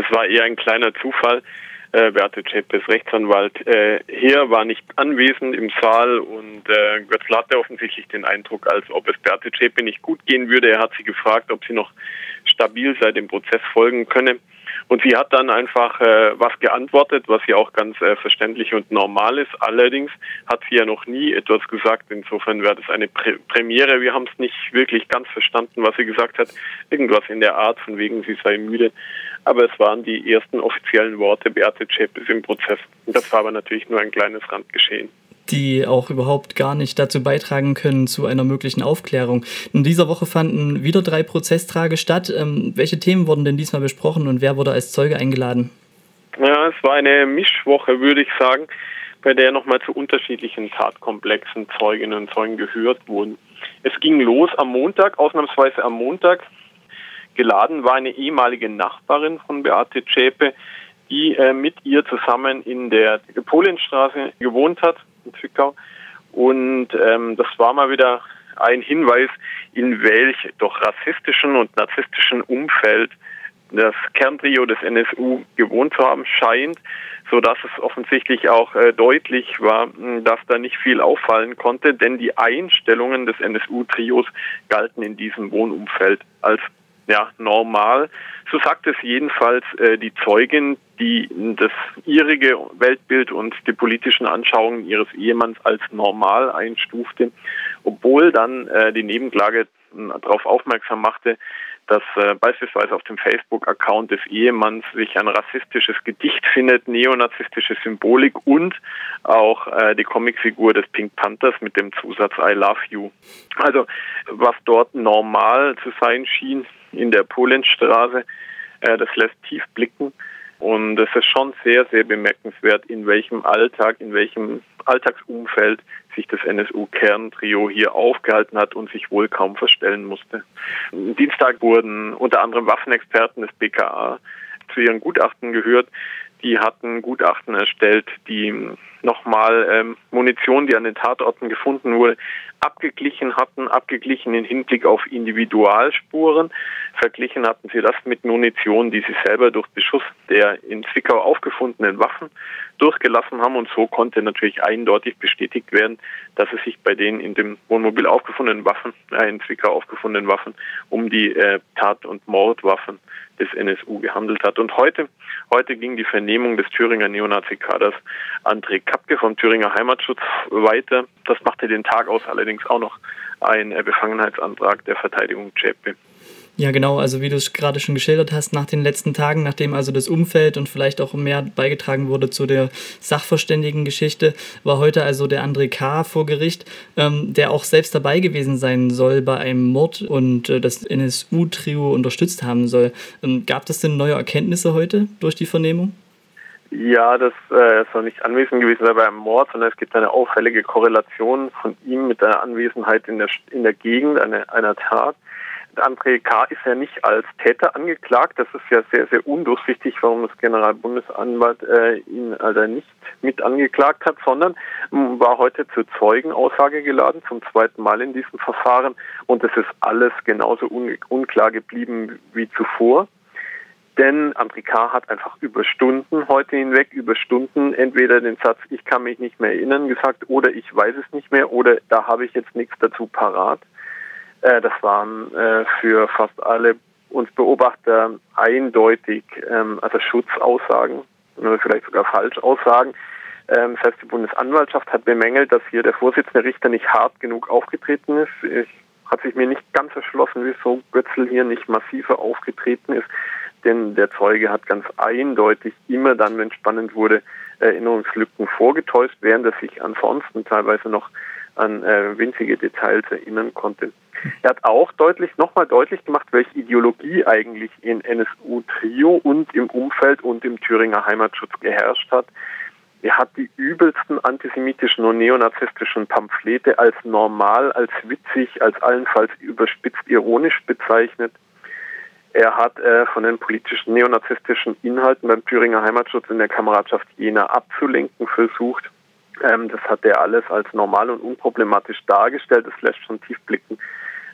Das war eher ein kleiner Zufall. Äh, Beate Zschäpe Rechtsanwalt äh, hier, war nicht anwesend im Saal und äh, Götzl hatte offensichtlich den Eindruck, als ob es Beate Zschäpe nicht gut gehen würde. Er hat sie gefragt, ob sie noch stabil seit dem Prozess folgen könne. Und sie hat dann einfach äh, was geantwortet, was ja auch ganz äh, verständlich und normal ist. Allerdings hat sie ja noch nie etwas gesagt. Insofern wäre das eine Prä Premiere. Wir haben es nicht wirklich ganz verstanden, was sie gesagt hat. Irgendwas in der Art, von wegen sie sei müde. Aber es waren die ersten offiziellen Worte Beate Zschäpes im Prozess. Und das war aber natürlich nur ein kleines Randgeschehen die auch überhaupt gar nicht dazu beitragen können zu einer möglichen Aufklärung. In dieser Woche fanden wieder drei Prozesstage statt. Ähm, welche Themen wurden denn diesmal besprochen und wer wurde als Zeuge eingeladen? Ja, es war eine Mischwoche, würde ich sagen, bei der nochmal zu unterschiedlichen Tatkomplexen Zeuginnen und Zeugen gehört wurden. Es ging los am Montag, ausnahmsweise am Montag. Geladen war eine ehemalige Nachbarin von Beate Zschäpe, die äh, mit ihr zusammen in der Polienstraße gewohnt hat in Zwickau. Und ähm, das war mal wieder ein Hinweis, in welch doch rassistischen und narzisstischen Umfeld das Kerntrio des NSU gewohnt zu haben scheint, so dass es offensichtlich auch äh, deutlich war, dass da nicht viel auffallen konnte, denn die Einstellungen des NSU-Trios galten in diesem Wohnumfeld als ja, normal. So sagt es jedenfalls äh, die Zeugin, die das ihrige Weltbild und die politischen Anschauungen ihres Ehemanns als normal einstufte, obwohl dann äh, die Nebenklage darauf aufmerksam machte, dass äh, beispielsweise auf dem Facebook-Account des Ehemanns sich ein rassistisches Gedicht findet, neonazistische Symbolik und auch äh, die Comicfigur des Pink Panthers mit dem Zusatz I love you. Also was dort normal zu sein schien in der Polenstraße, äh, das lässt tief blicken. Und es ist schon sehr, sehr bemerkenswert, in welchem Alltag, in welchem Alltagsumfeld sich das NSU-Kerntrio hier aufgehalten hat und sich wohl kaum verstellen musste. Am Dienstag wurden unter anderem Waffenexperten des BKA zu ihren Gutachten gehört. Die hatten Gutachten erstellt, die nochmal ähm, Munition, die an den Tatorten gefunden wurde, abgeglichen hatten, abgeglichen in Hinblick auf Individualspuren. Verglichen hatten sie das mit Munition, die sie selber durch Beschuss der in Zwickau aufgefundenen Waffen durchgelassen haben. Und so konnte natürlich eindeutig bestätigt werden, dass es sich bei den in dem Wohnmobil aufgefundenen Waffen, äh, in Zwickau aufgefundenen Waffen, um die äh, Tat- und Mordwaffen des NSU gehandelt hat. Und heute, heute ging die Vernehmung des Thüringer Neonazi-Kaders André Kapke vom Thüringer Heimatschutz weiter. Das machte den Tag aus allerdings auch noch ein äh, Befangenheitsantrag der Verteidigung Zschäpe. Ja, genau, also wie du es gerade schon geschildert hast, nach den letzten Tagen, nachdem also das Umfeld und vielleicht auch mehr beigetragen wurde zu der Sachverständigen-Geschichte, war heute also der André K. vor Gericht, ähm, der auch selbst dabei gewesen sein soll bei einem Mord und äh, das NSU-Trio unterstützt haben soll. Ähm, gab es denn neue Erkenntnisse heute durch die Vernehmung? Ja, das äh, soll nicht anwesend gewesen sein beim Mord, sondern es gibt eine auffällige Korrelation von ihm mit der Anwesenheit in der, in der Gegend einer, einer Tat. André K. ist ja nicht als Täter angeklagt. Das ist ja sehr, sehr undurchsichtig, warum das Generalbundesanwalt äh, ihn also nicht mit angeklagt hat, sondern war heute zur Zeugenaussage geladen, zum zweiten Mal in diesem Verfahren. Und es ist alles genauso un unklar geblieben wie zuvor. Denn K. hat einfach über Stunden heute hinweg, über Stunden entweder den Satz, ich kann mich nicht mehr erinnern, gesagt oder ich weiß es nicht mehr oder da habe ich jetzt nichts dazu parat. Äh, das waren äh, für fast alle uns Beobachter eindeutig, ähm, also Schutzaussagen oder vielleicht sogar Falschaussagen. Ähm, das heißt, die Bundesanwaltschaft hat bemängelt, dass hier der Vorsitzende Richter nicht hart genug aufgetreten ist. Ich hat sich mir nicht ganz erschlossen, wieso Götzl hier nicht massiver aufgetreten ist. Denn der Zeuge hat ganz eindeutig immer dann, wenn spannend wurde, Erinnerungslücken vorgetäuscht, während er sich ansonsten teilweise noch an äh, winzige Details erinnern konnte. Er hat auch deutlich, nochmal deutlich gemacht, welche Ideologie eigentlich in NSU-Trio und im Umfeld und im Thüringer Heimatschutz geherrscht hat. Er hat die übelsten antisemitischen und neonazistischen Pamphlete als normal, als witzig, als allenfalls überspitzt ironisch bezeichnet. Er hat äh, von den politischen neonazistischen Inhalten beim Thüringer Heimatschutz in der Kameradschaft Jena abzulenken versucht. Ähm, das hat er alles als normal und unproblematisch dargestellt. Das lässt schon tief blicken,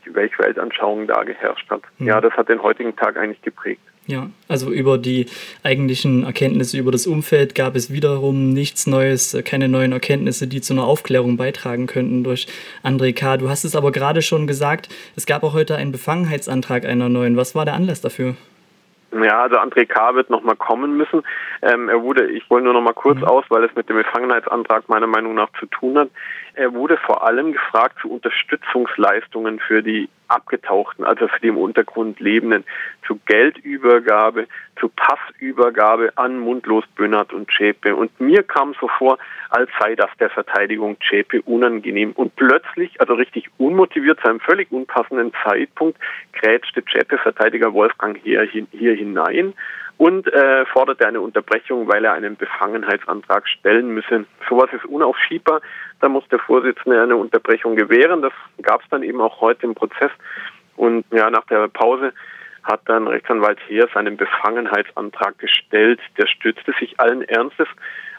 welche Weltanschauung da geherrscht hat. Mhm. Ja, das hat den heutigen Tag eigentlich geprägt. Ja, also über die eigentlichen Erkenntnisse über das Umfeld gab es wiederum nichts Neues, keine neuen Erkenntnisse, die zu einer Aufklärung beitragen könnten durch André K. Du hast es aber gerade schon gesagt, es gab auch heute einen Befangenheitsantrag einer neuen. Was war der Anlass dafür? Ja, also André K. wird nochmal kommen müssen. Ähm, er wurde, ich wollte nur noch mal kurz mhm. aus, weil es mit dem Befangenheitsantrag meiner Meinung nach zu tun hat. Er wurde vor allem gefragt zu Unterstützungsleistungen für die Abgetauchten, also für die im Untergrund Lebenden, zu Geldübergabe, zu Passübergabe an Mundlos, Böhnert und Zschäpe. Und mir kam so vor, als sei das der Verteidigung Zschäpe unangenehm. Und plötzlich, also richtig unmotiviert, zu einem völlig unpassenden Zeitpunkt, grätschte Zschäpe-Verteidiger Wolfgang hier, hier hinein und äh, forderte eine Unterbrechung, weil er einen Befangenheitsantrag stellen müsse. Sowas ist unaufschiebbar. Da muss der Vorsitzende eine Unterbrechung gewähren. Das gab es dann eben auch heute im Prozess. Und ja, nach der Pause hat dann Rechtsanwalt Heer seinen Befangenheitsantrag gestellt. Der stützte sich allen Ernstes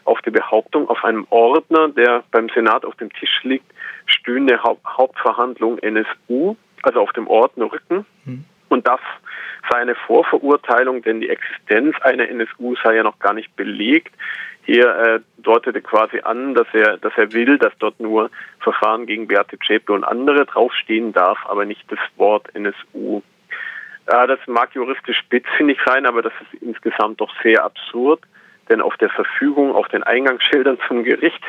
auf die Behauptung, auf einem Ordner, der beim Senat auf dem Tisch liegt, stünde Haupt Hauptverhandlung NSU, also auf dem Ordner Rücken. Mhm. Und das sei eine Vorverurteilung, denn die Existenz einer NSU sei ja noch gar nicht belegt. Hier äh, deutete quasi an, dass er, dass er will, dass dort nur Verfahren gegen Beate Zschäpe und andere draufstehen darf, aber nicht das Wort NSU. Äh, das mag juristisch spitzfindig sein, aber das ist insgesamt doch sehr absurd denn auf der Verfügung, auf den Eingangsschildern zum Gericht,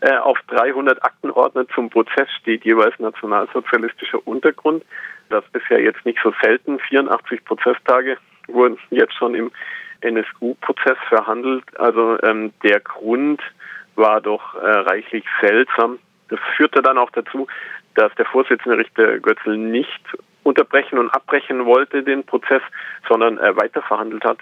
äh, auf 300 Aktenordner zum Prozess steht jeweils nationalsozialistischer Untergrund. Das ist ja jetzt nicht so selten. 84 Prozesstage wurden jetzt schon im NSU-Prozess verhandelt. Also ähm, der Grund war doch äh, reichlich seltsam. Das führte dann auch dazu, dass der Vorsitzende Richter Götzl nicht unterbrechen und abbrechen wollte den Prozess, sondern äh, weiterverhandelt hat.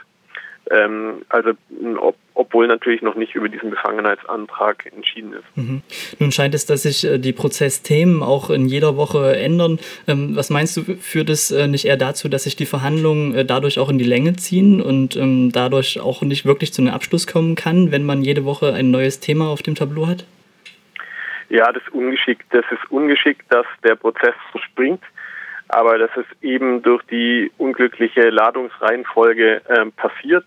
Ähm, also ob, obwohl natürlich noch nicht über diesen Befangenheitsantrag entschieden ist. Mhm. Nun scheint es, dass sich äh, die Prozessthemen auch in jeder Woche ändern. Ähm, was meinst du, führt es äh, nicht eher dazu, dass sich die Verhandlungen äh, dadurch auch in die Länge ziehen und ähm, dadurch auch nicht wirklich zu einem Abschluss kommen kann, wenn man jede Woche ein neues Thema auf dem Tableau hat? Ja, das ist ungeschickt. Das ist ungeschickt, dass der Prozess so springt aber das ist eben durch die unglückliche Ladungsreihenfolge äh, passiert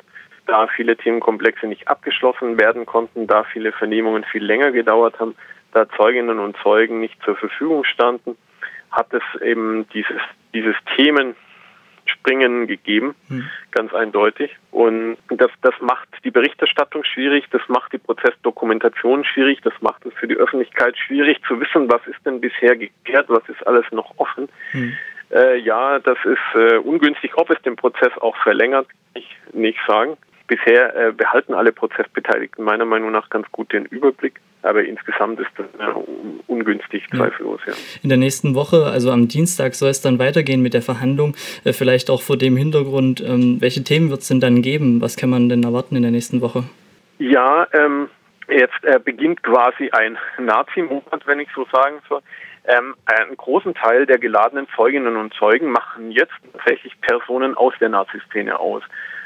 da viele Themenkomplexe nicht abgeschlossen werden konnten, da viele Vernehmungen viel länger gedauert haben, da Zeuginnen und Zeugen nicht zur Verfügung standen, hat es eben dieses, dieses Themenspringen gegeben, hm. ganz eindeutig. Und das, das macht die Berichterstattung schwierig, das macht die Prozessdokumentation schwierig, das macht es für die Öffentlichkeit schwierig zu wissen, was ist denn bisher geklärt, was ist alles noch offen. Hm. Äh, ja, das ist äh, ungünstig. Ob es den Prozess auch verlängert, kann ich nicht sagen. Bisher äh, behalten alle Prozessbeteiligten meiner Meinung nach ganz gut den Überblick. Aber insgesamt ist das äh, ungünstig, zweifellos. Ja. In der nächsten Woche, also am Dienstag, soll es dann weitergehen mit der Verhandlung. Äh, vielleicht auch vor dem Hintergrund, ähm, welche Themen wird es denn dann geben? Was kann man denn erwarten in der nächsten Woche? Ja, ähm, jetzt äh, beginnt quasi ein Nazi-Monat, wenn ich so sagen soll. Ähm, einen großen Teil der geladenen Zeuginnen und Zeugen machen jetzt tatsächlich Personen aus der Nazi-Szene aus.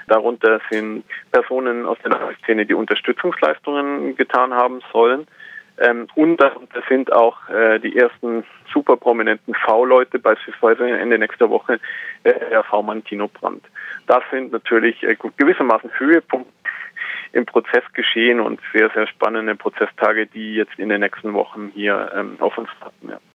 Darunter sind Personen aus der Nazi-Szene, die Unterstützungsleistungen getan haben sollen. Ähm, und darunter sind auch äh, die ersten super prominenten V-Leute, beispielsweise Ende nächster Woche äh, der V-Mann Tino Brandt. Das sind natürlich äh, gewissermaßen Höhepunkte im Prozess geschehen und sehr, sehr spannende Prozesstage, die jetzt in den nächsten Wochen hier ähm, auf uns warten. Ja.